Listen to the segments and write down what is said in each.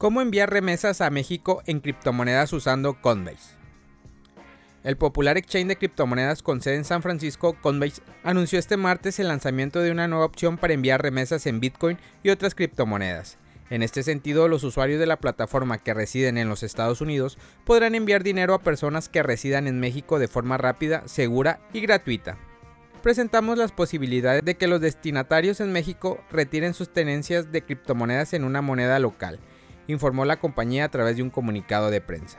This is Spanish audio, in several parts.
¿Cómo enviar remesas a México en criptomonedas usando Coinbase? El popular exchange de criptomonedas con sede en San Francisco, Coinbase, anunció este martes el lanzamiento de una nueva opción para enviar remesas en Bitcoin y otras criptomonedas. En este sentido, los usuarios de la plataforma que residen en los Estados Unidos podrán enviar dinero a personas que residan en México de forma rápida, segura y gratuita. Presentamos las posibilidades de que los destinatarios en México retiren sus tenencias de criptomonedas en una moneda local informó la compañía a través de un comunicado de prensa.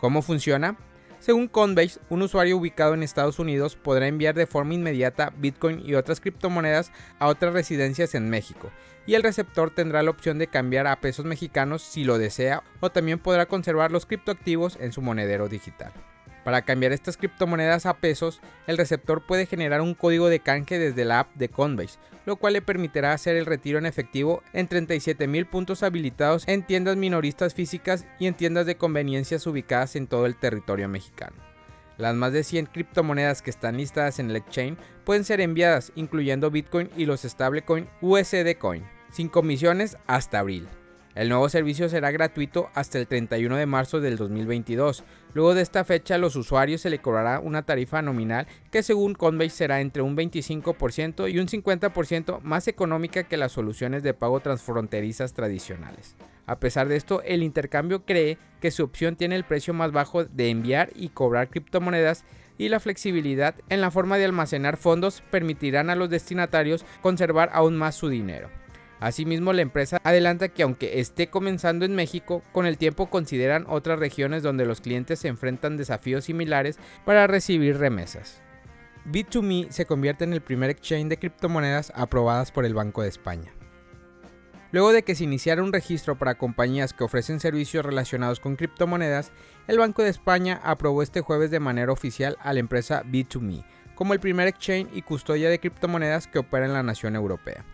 ¿Cómo funciona? Según Coinbase, un usuario ubicado en Estados Unidos podrá enviar de forma inmediata Bitcoin y otras criptomonedas a otras residencias en México, y el receptor tendrá la opción de cambiar a pesos mexicanos si lo desea o también podrá conservar los criptoactivos en su monedero digital. Para cambiar estas criptomonedas a pesos, el receptor puede generar un código de canje desde la app de Coinbase, lo cual le permitirá hacer el retiro en efectivo en 37.000 puntos habilitados en tiendas minoristas físicas y en tiendas de conveniencias ubicadas en todo el territorio mexicano. Las más de 100 criptomonedas que están listadas en el exchange pueden ser enviadas, incluyendo Bitcoin y los stablecoin USD Coin, sin comisiones hasta abril. El nuevo servicio será gratuito hasta el 31 de marzo del 2022. Luego de esta fecha, a los usuarios se le cobrará una tarifa nominal que según Coinbase será entre un 25% y un 50% más económica que las soluciones de pago transfronterizas tradicionales. A pesar de esto, el intercambio cree que su opción tiene el precio más bajo de enviar y cobrar criptomonedas y la flexibilidad en la forma de almacenar fondos permitirán a los destinatarios conservar aún más su dinero. Asimismo, la empresa adelanta que aunque esté comenzando en México, con el tiempo consideran otras regiones donde los clientes se enfrentan desafíos similares para recibir remesas. Bit2Me se convierte en el primer exchange de criptomonedas aprobadas por el Banco de España. Luego de que se iniciara un registro para compañías que ofrecen servicios relacionados con criptomonedas, el Banco de España aprobó este jueves de manera oficial a la empresa Bit2Me como el primer exchange y custodia de criptomonedas que opera en la nación europea.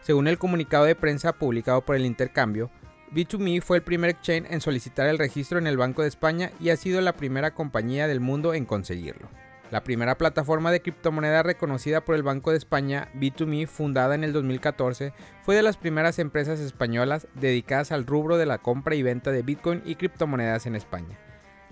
Según el comunicado de prensa publicado por el intercambio, B2Me fue el primer exchange en solicitar el registro en el Banco de España y ha sido la primera compañía del mundo en conseguirlo. La primera plataforma de criptomonedas reconocida por el Banco de España, B2Me, fundada en el 2014, fue de las primeras empresas españolas dedicadas al rubro de la compra y venta de Bitcoin y criptomonedas en España.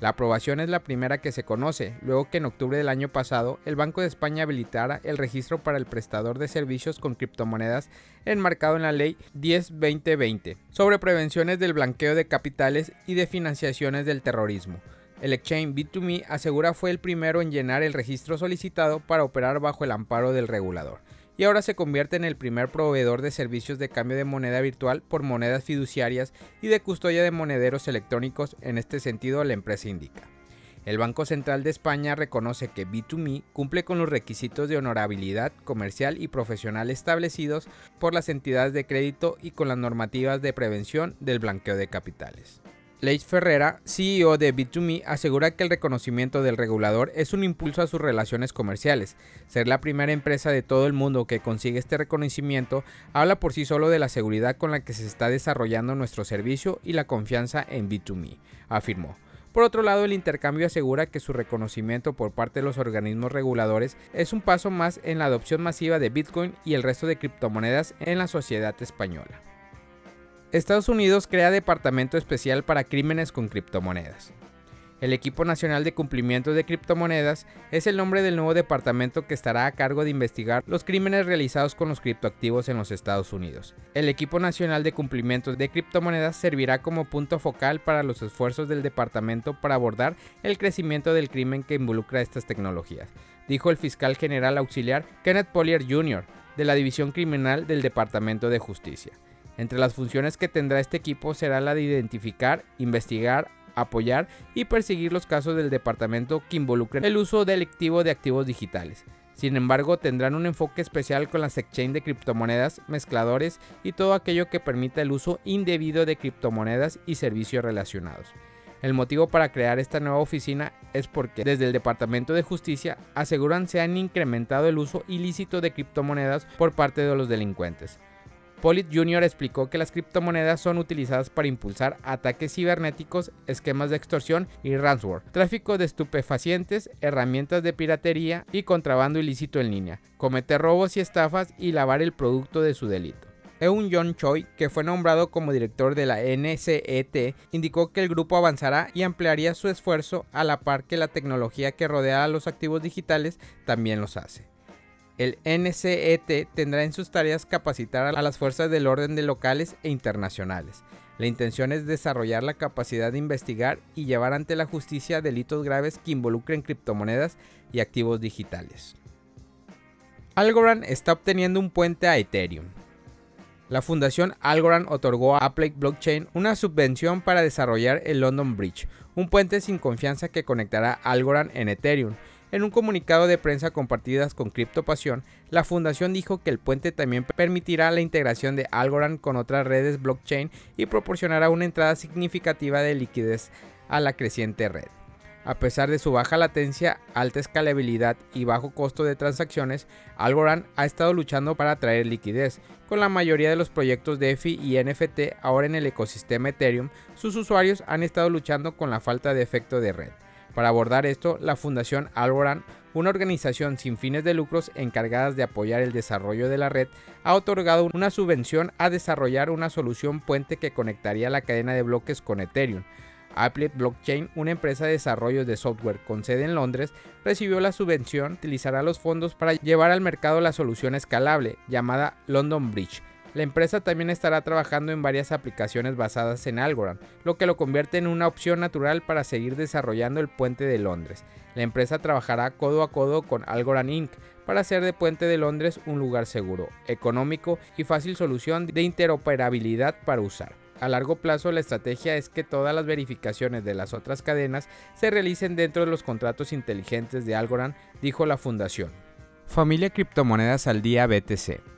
La aprobación es la primera que se conoce, luego que en octubre del año pasado el Banco de España habilitara el registro para el prestador de servicios con criptomonedas enmarcado en la Ley 10-2020 sobre prevenciones del blanqueo de capitales y de financiaciones del terrorismo. El exchange B2Me asegura fue el primero en llenar el registro solicitado para operar bajo el amparo del regulador y ahora se convierte en el primer proveedor de servicios de cambio de moneda virtual por monedas fiduciarias y de custodia de monederos electrónicos, en este sentido la empresa indica. El Banco Central de España reconoce que B2Me cumple con los requisitos de honorabilidad comercial y profesional establecidos por las entidades de crédito y con las normativas de prevención del blanqueo de capitales. Leis Ferrera, CEO de B2Me, asegura que el reconocimiento del regulador es un impulso a sus relaciones comerciales. Ser la primera empresa de todo el mundo que consigue este reconocimiento habla por sí solo de la seguridad con la que se está desarrollando nuestro servicio y la confianza en B2Me, afirmó. Por otro lado, el intercambio asegura que su reconocimiento por parte de los organismos reguladores es un paso más en la adopción masiva de Bitcoin y el resto de criptomonedas en la sociedad española. Estados Unidos crea departamento especial para crímenes con criptomonedas. El Equipo Nacional de Cumplimiento de Criptomonedas es el nombre del nuevo departamento que estará a cargo de investigar los crímenes realizados con los criptoactivos en los Estados Unidos. El Equipo Nacional de Cumplimiento de Criptomonedas servirá como punto focal para los esfuerzos del departamento para abordar el crecimiento del crimen que involucra estas tecnologías, dijo el fiscal general auxiliar Kenneth Pollier Jr. de la División Criminal del Departamento de Justicia. Entre las funciones que tendrá este equipo será la de identificar, investigar, apoyar y perseguir los casos del departamento que involucren el uso delictivo de activos digitales. Sin embargo, tendrán un enfoque especial con las exchange de criptomonedas, mezcladores y todo aquello que permita el uso indebido de criptomonedas y servicios relacionados. El motivo para crear esta nueva oficina es porque desde el Departamento de Justicia aseguran se han incrementado el uso ilícito de criptomonedas por parte de los delincuentes. Polit Jr. explicó que las criptomonedas son utilizadas para impulsar ataques cibernéticos, esquemas de extorsión y ransomware, tráfico de estupefacientes, herramientas de piratería y contrabando ilícito en línea, cometer robos y estafas y lavar el producto de su delito. Eun John Choi, que fue nombrado como director de la NCET, indicó que el grupo avanzará y ampliaría su esfuerzo a la par que la tecnología que rodea a los activos digitales también los hace. El NCET tendrá en sus tareas capacitar a las fuerzas del orden de locales e internacionales. La intención es desarrollar la capacidad de investigar y llevar ante la justicia delitos graves que involucren criptomonedas y activos digitales. Algorand está obteniendo un puente a Ethereum. La fundación Algorand otorgó a Applied Blockchain una subvención para desarrollar el London Bridge, un puente sin confianza que conectará Algorand en Ethereum en un comunicado de prensa compartidas con CryptoPasión, la fundación dijo que el puente también permitirá la integración de Algorand con otras redes blockchain y proporcionará una entrada significativa de liquidez a la creciente red. A pesar de su baja latencia, alta escalabilidad y bajo costo de transacciones, Algorand ha estado luchando para atraer liquidez. Con la mayoría de los proyectos de EFI y NFT ahora en el ecosistema Ethereum, sus usuarios han estado luchando con la falta de efecto de red. Para abordar esto, la Fundación Algorand, una organización sin fines de lucros encargada de apoyar el desarrollo de la red, ha otorgado una subvención a desarrollar una solución puente que conectaría la cadena de bloques con Ethereum. Apple Blockchain, una empresa de desarrollo de software con sede en Londres, recibió la subvención, utilizará los fondos para llevar al mercado la solución escalable llamada London Bridge, la empresa también estará trabajando en varias aplicaciones basadas en Algorand, lo que lo convierte en una opción natural para seguir desarrollando el puente de Londres. La empresa trabajará codo a codo con Algorand Inc. para hacer de Puente de Londres un lugar seguro, económico y fácil solución de interoperabilidad para usar. A largo plazo la estrategia es que todas las verificaciones de las otras cadenas se realicen dentro de los contratos inteligentes de Algorand, dijo la fundación. Familia Criptomonedas al Día BTC.